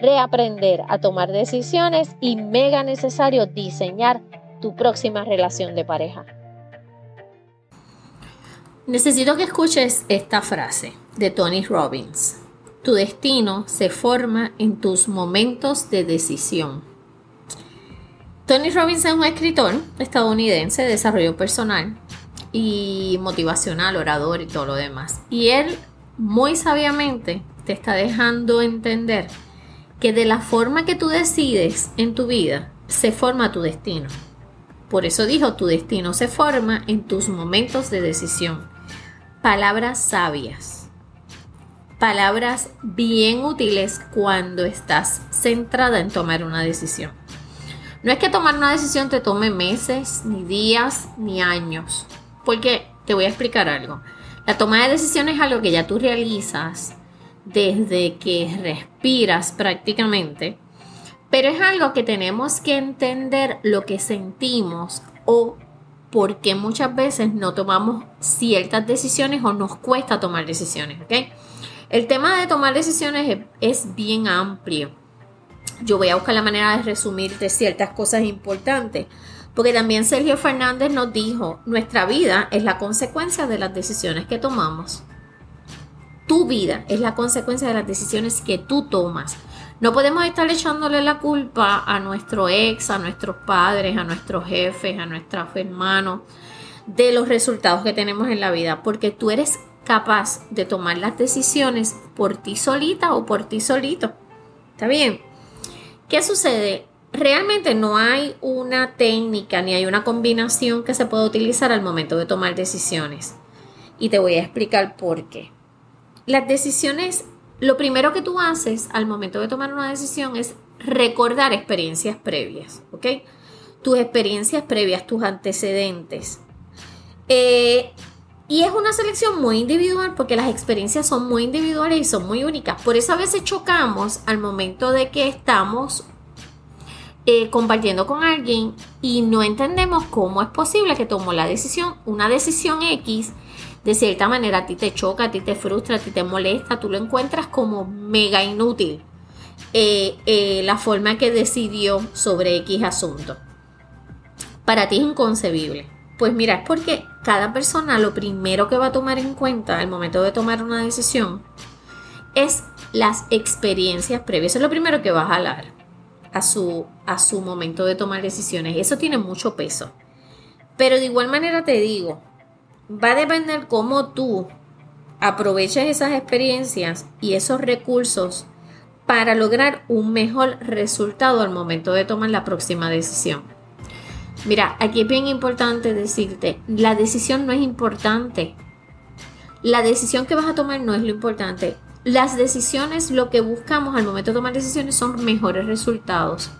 reaprender a tomar decisiones y mega necesario diseñar tu próxima relación de pareja. Necesito que escuches esta frase de Tony Robbins. Tu destino se forma en tus momentos de decisión. Tony Robbins es un escritor estadounidense de desarrollo personal y motivacional, orador y todo lo demás. Y él muy sabiamente te está dejando entender que de la forma que tú decides en tu vida, se forma tu destino. Por eso dijo, tu destino se forma en tus momentos de decisión. Palabras sabias. Palabras bien útiles cuando estás centrada en tomar una decisión. No es que tomar una decisión te tome meses, ni días, ni años. Porque te voy a explicar algo. La toma de decisiones es algo que ya tú realizas desde que respiras prácticamente, pero es algo que tenemos que entender lo que sentimos o por qué muchas veces no tomamos ciertas decisiones o nos cuesta tomar decisiones, El tema de tomar decisiones es, es bien amplio. Yo voy a buscar la manera de resumirte ciertas cosas importantes, porque también Sergio Fernández nos dijo, nuestra vida es la consecuencia de las decisiones que tomamos tu vida es la consecuencia de las decisiones que tú tomas. No podemos estar echándole la culpa a nuestro ex, a nuestros padres, a nuestros jefes, a nuestros hermanos de los resultados que tenemos en la vida, porque tú eres capaz de tomar las decisiones por ti solita o por ti solito. ¿Está bien? ¿Qué sucede? Realmente no hay una técnica ni hay una combinación que se pueda utilizar al momento de tomar decisiones. Y te voy a explicar por qué las decisiones, lo primero que tú haces al momento de tomar una decisión es recordar experiencias previas, ¿ok? Tus experiencias previas, tus antecedentes. Eh, y es una selección muy individual porque las experiencias son muy individuales y son muy únicas. Por eso a veces chocamos al momento de que estamos eh, compartiendo con alguien y no entendemos cómo es posible que tomó la decisión, una decisión X de cierta manera a ti te choca, a ti te frustra, a ti te molesta, tú lo encuentras como mega inútil eh, eh, la forma que decidió sobre X asunto. Para ti es inconcebible. Pues mira, es porque cada persona lo primero que va a tomar en cuenta al momento de tomar una decisión es las experiencias previas. Eso es lo primero que va a jalar a su, a su momento de tomar decisiones. Eso tiene mucho peso. Pero de igual manera te digo, va a depender cómo tú aproveches esas experiencias y esos recursos para lograr un mejor resultado al momento de tomar la próxima decisión. Mira, aquí es bien importante decirte, la decisión no es importante. La decisión que vas a tomar no es lo importante. Las decisiones, lo que buscamos al momento de tomar decisiones son mejores resultados.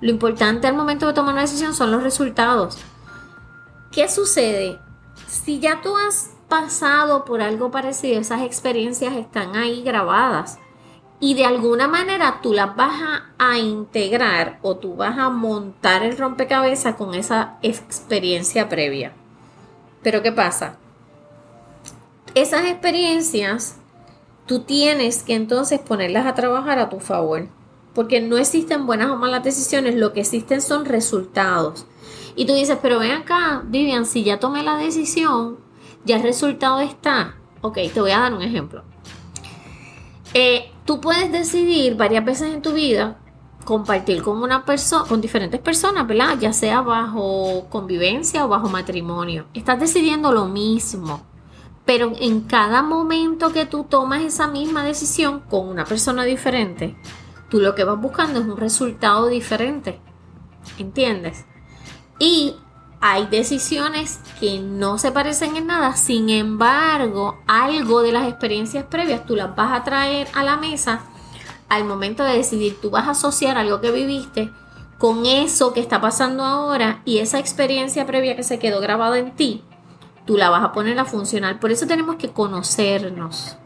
Lo importante al momento de tomar una decisión son los resultados. ¿Qué sucede? Si ya tú has pasado por algo parecido, esas experiencias están ahí grabadas y de alguna manera tú las vas a, integrar o tú vas a montar el rompecabezas con esa experiencia previa. Pero ¿qué pasa? Esas experiencias tú tienes que entonces ponerlas a trabajar a tu favor. Porque no existen buenas o malas decisiones, lo que existen son resultados. Y tú dices, pero ven acá, Vivian, si ya tomé la decisión, ya el resultado está. Ok, te voy a dar un ejemplo. Eh, tú puedes decidir varias veces en tu vida compartir con una persona, con diferentes personas, ¿verdad? Ya sea bajo convivencia o bajo matrimonio. Estás decidiendo lo mismo. Pero en cada momento que tú tomas esa misma decisión con una persona diferente, tú lo que vas buscando es un resultado diferente. ¿Entiendes? Y hay decisiones que no se parecen en nada, sin embargo, algo de las experiencias previas tú las vas a traer a la mesa al momento de decidir. Tú vas a asociar algo que viviste con eso que está pasando ahora y esa experiencia previa que se quedó grabada en ti, tú la vas a poner a funcionar. Por eso tenemos que conocernos.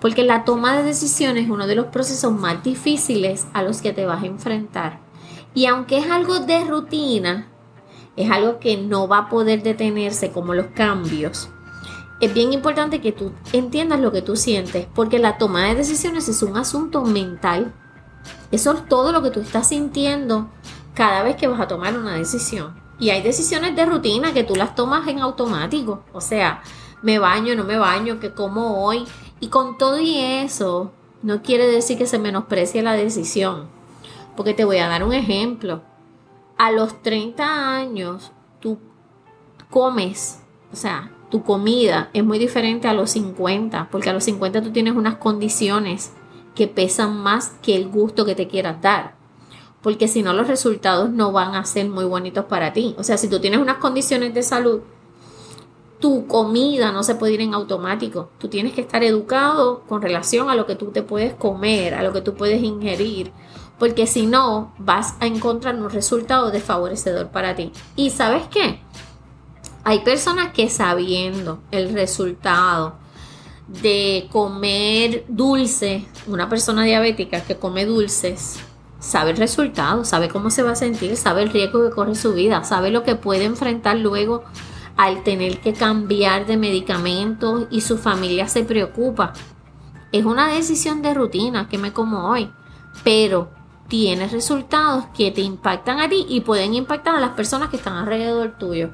Porque la toma de decisiones es uno de los procesos más difíciles a los que te vas a enfrentar. Y aunque es algo de rutina, es algo que no va a poder detenerse como los cambios. Es bien importante que tú entiendas lo que tú sientes, porque la toma de decisiones es un asunto mental. Eso es todo lo que tú estás sintiendo cada vez que vas a tomar una decisión. Y hay decisiones de rutina que tú las tomas en automático. O sea, me baño, no me baño, que como hoy. Y con todo y eso, no quiere decir que se menosprecie la decisión. Porque te voy a dar un ejemplo a los 30 años tú comes, o sea, tu comida es muy diferente a los 50, porque a los 50 tú tienes unas condiciones que pesan más que el gusto que te quieras dar. Porque si no, los resultados no van a ser muy bonitos para ti. O sea, si tú tienes unas condiciones de salud, tu comida no se puede ir en automático. Tú tienes que estar educado con relación a lo que tú te puedes comer, a lo que tú puedes ingerir, porque si no vas a encontrar un resultado desfavorecedor para ti. ¿Y sabes qué? Hay personas que sabiendo el resultado de comer dulce, una persona diabética que come dulces, sabe el resultado, sabe cómo se va a sentir, sabe el riesgo que corre su vida, sabe lo que puede enfrentar luego al tener que cambiar de medicamentos y su familia se preocupa. Es una decisión de rutina que me como hoy, pero tienes resultados que te impactan a ti y pueden impactar a las personas que están alrededor tuyo.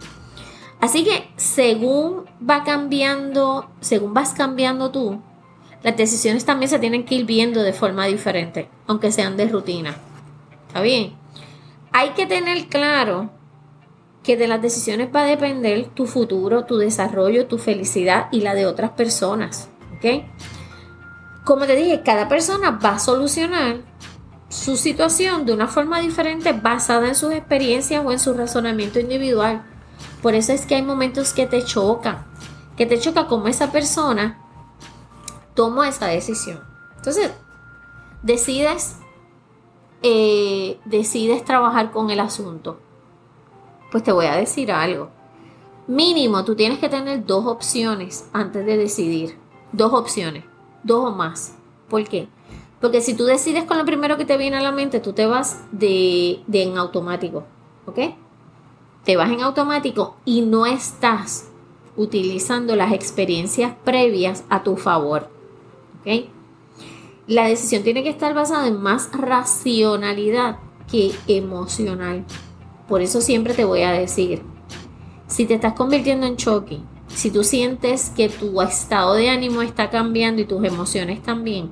Así que según va cambiando, según vas cambiando tú, las decisiones también se tienen que ir viendo de forma diferente, aunque sean de rutina. ¿Está bien? Hay que tener claro que de las decisiones va a depender tu futuro, tu desarrollo, tu felicidad y la de otras personas. ¿Ok? Como te dije, cada persona va a solucionar su situación de una forma diferente basada en sus experiencias o en su razonamiento individual. Por eso es que hay momentos que te chocan, que te choca como esa persona tomó esa decisión. Entonces, decides, eh, decides trabajar con el asunto. Pues te voy a decir algo. Mínimo, tú tienes que tener dos opciones antes de decidir. Dos opciones, dos o más. ¿Por qué? Porque si tú decides con lo primero que te viene a la mente, tú te vas de, en automático. ¿Ok? Te vas en automático y no estás utilizando las experiencias previas a tu favor. ¿Ok? La decisión tiene que estar basada en más racionalidad que emocional. Por eso siempre te voy a decir, si te estás convirtiendo en choque, si tú sientes que tu estado de ánimo está cambiando y tus emociones también,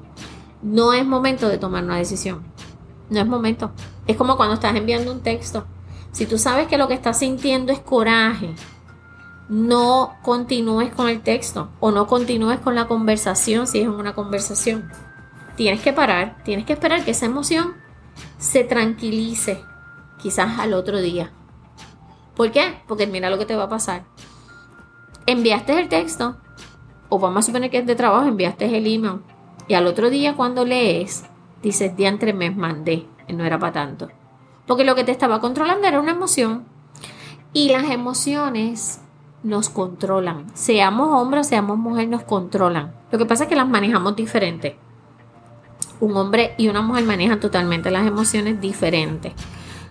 no es momento de tomar una decisión. No es momento. Es como cuando estás enviando un texto. Si tú sabes que lo que estás sintiendo es coraje, no continúes con el texto o no continúes con la conversación si es una conversación. Tienes que parar, tienes que esperar que esa emoción se tranquilice quizás al otro día. ¿Por qué? Porque mira lo que te va a pasar. Enviaste el texto, o vamos a suponer que es de trabajo, enviaste el email y al otro día cuando lees, dices, diantre me mandé, no era para tanto. Porque lo que te estaba controlando era una emoción. Y las emociones nos controlan. Seamos hombres seamos mujer, nos controlan. Lo que pasa es que las manejamos diferente. Un hombre y una mujer manejan totalmente las emociones diferentes.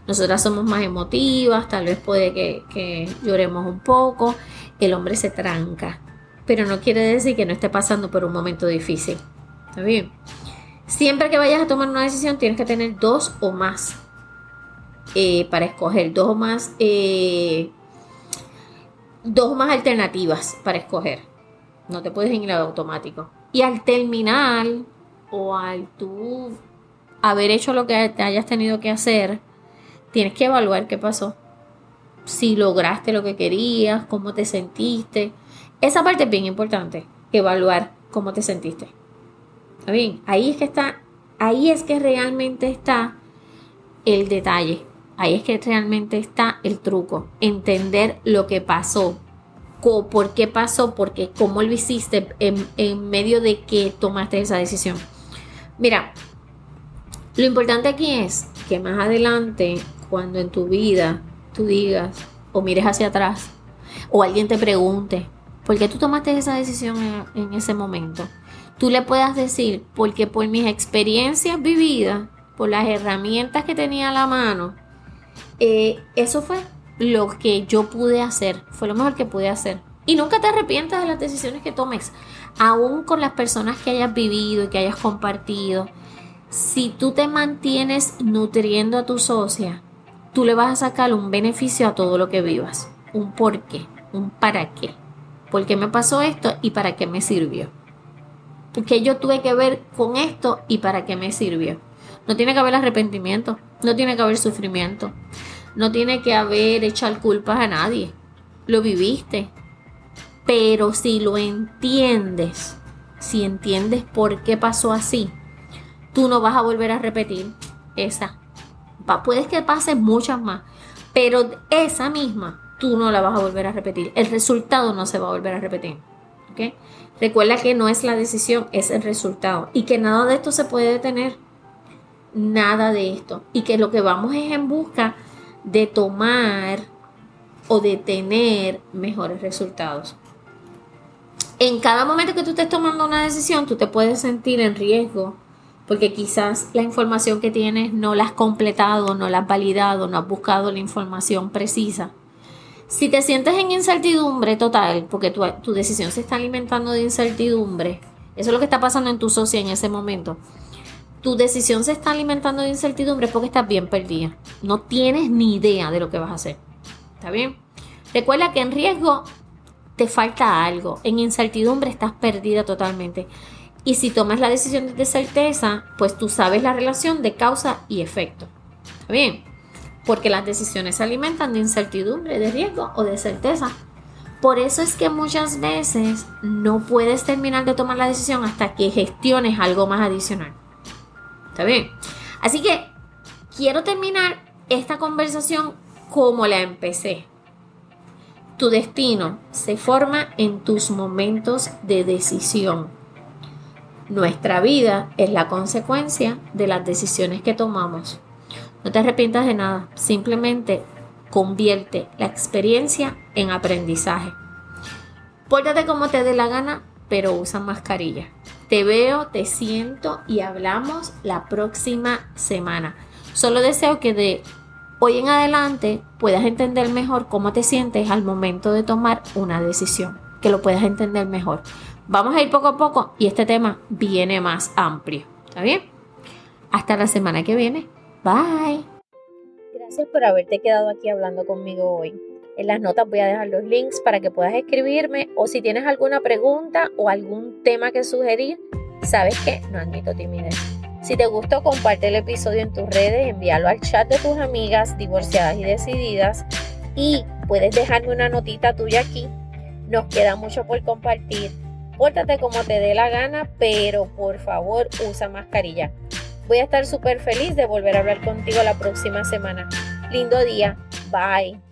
Nosotras somos más emotivas, tal vez puede que lloremos un poco. El hombre se tranca. Pero no quiere decir que no esté pasando por un momento difícil. ¿Está bien? Siempre que vayas a tomar una decisión tienes que tener dos o más eh, para escoger, dos o más, eh, dos más alternativas para escoger. No te puedes ir automático. Y al terminar o al tú haber hecho lo que te hayas tenido que hacer, tienes que evaluar qué pasó. Si lograste lo que querías, cómo te sentiste. Esa parte es bien importante, evaluar cómo te sentiste. ¿Está bien? Ahí es que está, ahí es que realmente está el detalle. Ahí es que realmente está el truco. Entender lo que pasó. ¿Por qué pasó? Porque cómo lo hiciste en, en medio de que tomaste esa decisión. Mira, lo importante aquí es que más adelante, cuando en tu vida tú digas o mires hacia atrás o alguien te pregunte, ¿por qué tú tomaste esa decisión en, ese momento? Tú le puedas decir, porque por mis experiencias vividas, por las herramientas que tenía a la mano, eh, eso fue lo que yo pude hacer, fue lo mejor que pude hacer. Y nunca te arrepientas de las decisiones que tomes, aún con las personas que hayas vivido y que hayas compartido si tú te mantienes nutriendo a tu socia, tú le vas a sacar un beneficio a todo lo que vivas. Un por qué, un para qué. ¿Por qué me pasó esto y para qué me sirvió? Porque yo tuve que ver con esto y para qué me sirvió. No tiene que haber arrepentimiento, no tiene que haber sufrimiento, no tiene que haber echar culpas a nadie. Lo viviste. Pero si lo entiendes, si entiendes por qué pasó así, tú no vas a volver a repetir esa. Puedes que pase muchas más, pero esa misma tú no la vas a volver a repetir. El resultado no se va a volver a repetir. Recuerda que no es la decisión, es el resultado. Y que nada de esto se puede detener. Nada de esto. Y que lo que vamos es en busca de tomar o de tener mejores resultados. En cada momento que tú estés tomando una decisión, tú te puedes sentir en riesgo porque quizás la información que tienes no la has completado, no la has validado, no has buscado la información precisa. Si te sientes en incertidumbre total, porque tu, tu decisión se está alimentando de incertidumbre, eso es lo que está pasando en tu socia en ese momento. Tu decisión se está alimentando de incertidumbre porque estás bien perdida. No tienes ni idea de lo que vas a hacer. ¿Está bien? Recuerda que en riesgo te falta algo. En incertidumbre estás perdida totalmente. Y si tomas la decisión de certeza, pues tú sabes la relación de causa y efecto. ¿Está bien? Porque las decisiones se alimentan de incertidumbre, de riesgo o de certeza. Por eso es que muchas veces no puedes terminar de tomar la decisión hasta que gestiones algo más adicional. ¿Está bien? Así que quiero terminar esta conversación como la empecé. Tu destino se forma en tus momentos de decisión. Nuestra vida es la consecuencia de las decisiones que tomamos. No te arrepientas de nada, simplemente convierte la experiencia en aprendizaje. Pórtate como te dé la gana, pero usa mascarilla. Te veo, te siento y hablamos la próxima semana. Solo deseo que de hoy en adelante puedas entender mejor cómo te sientes al momento de tomar una decisión, que lo puedas entender mejor. Vamos a ir poco a poco y este tema viene más amplio. ¿Está bien? Hasta la semana que viene. Bye. Gracias por haberte quedado aquí hablando conmigo hoy. En las notas voy a dejar los links para que puedas escribirme o si tienes alguna pregunta o algún tema que sugerir, sabes que no admito timidez. Si te gustó, comparte el episodio en tus redes, envíalo al chat de tus amigas divorciadas y decididas y puedes dejarme una notita tuya aquí. Nos queda mucho por compartir Pórtate como te dé la gana, pero por favor usa mascarilla. Voy a estar súper feliz de volver a hablar contigo la próxima semana. Lindo día. Bye.